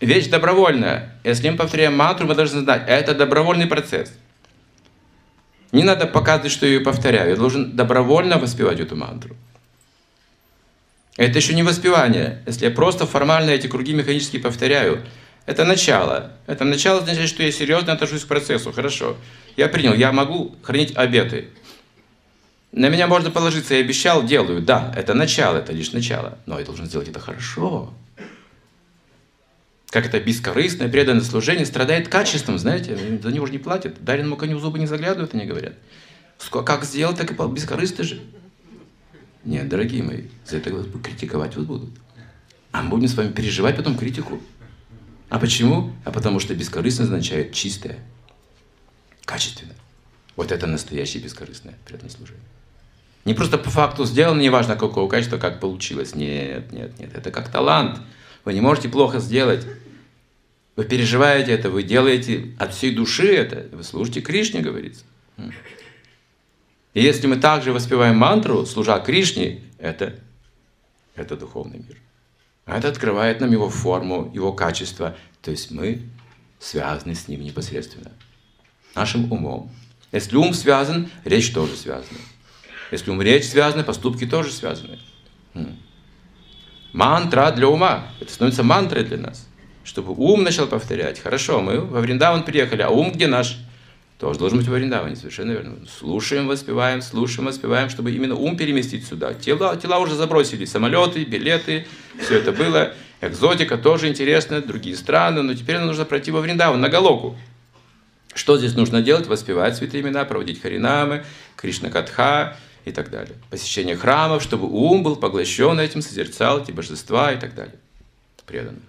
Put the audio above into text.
вещь добровольная. Если мы повторяем мантру, мы должны знать, это добровольный процесс. Не надо показывать, что я ее повторяю. Я должен добровольно воспевать эту мантру. Это еще не воспевание. Если я просто формально эти круги механически повторяю, это начало. Это начало означает, что я серьезно отношусь к процессу. Хорошо. Я принял. Я могу хранить обеты. На меня можно положиться, я обещал, делаю. Да, это начало, это лишь начало. Но я должен сделать это хорошо. Как это бескорыстное, преданное служение страдает качеством, знаете, за него же не платят. Дареному коню в зубы не заглядывают, они говорят. Как сделать, так и бескорыстно же. Нет, дорогие мои, за это критиковать вас будут. А мы будем с вами переживать потом критику. А почему? А потому что бескорыстно означает чистое, качественное. Вот это настоящее бескорыстное преданное служение. Не просто по факту сделано, неважно какого качества, как получилось. Нет, нет, нет. Это как талант. Вы не можете плохо сделать. Вы переживаете это, вы делаете от всей души это. Вы служите Кришне, говорится. И если мы также воспеваем мантру, служа Кришне, это, это духовный мир. А это открывает нам его форму, его качество. То есть мы связаны с ним непосредственно. Нашим умом. Если ум связан, речь тоже связана. Если ум речь связана, поступки тоже связаны. Мантра для ума. Это становится мантрой для нас. Чтобы ум начал повторять. Хорошо, мы во Вриндаван приехали, а ум где наш? тоже должен быть в Вриндаване, совершенно верно. Слушаем, воспеваем, слушаем, воспеваем, чтобы именно ум переместить сюда. Тела, тела уже забросили, самолеты, билеты, все это было. Экзотика тоже интересная, другие страны, но теперь нам нужно пройти во Вриндаван, на Галоку. Что здесь нужно делать? Воспевать святые имена, проводить харинамы, Кришна Катха и так далее. Посещение храмов, чтобы ум был поглощен этим, созерцал эти божества и так далее. Преданно.